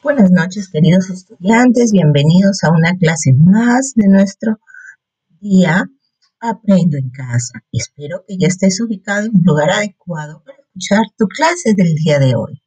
Buenas noches, queridos estudiantes. Bienvenidos a una clase más de nuestro día Aprendo en casa. Espero que ya estés ubicado en un lugar adecuado para escuchar tu clase del día de hoy.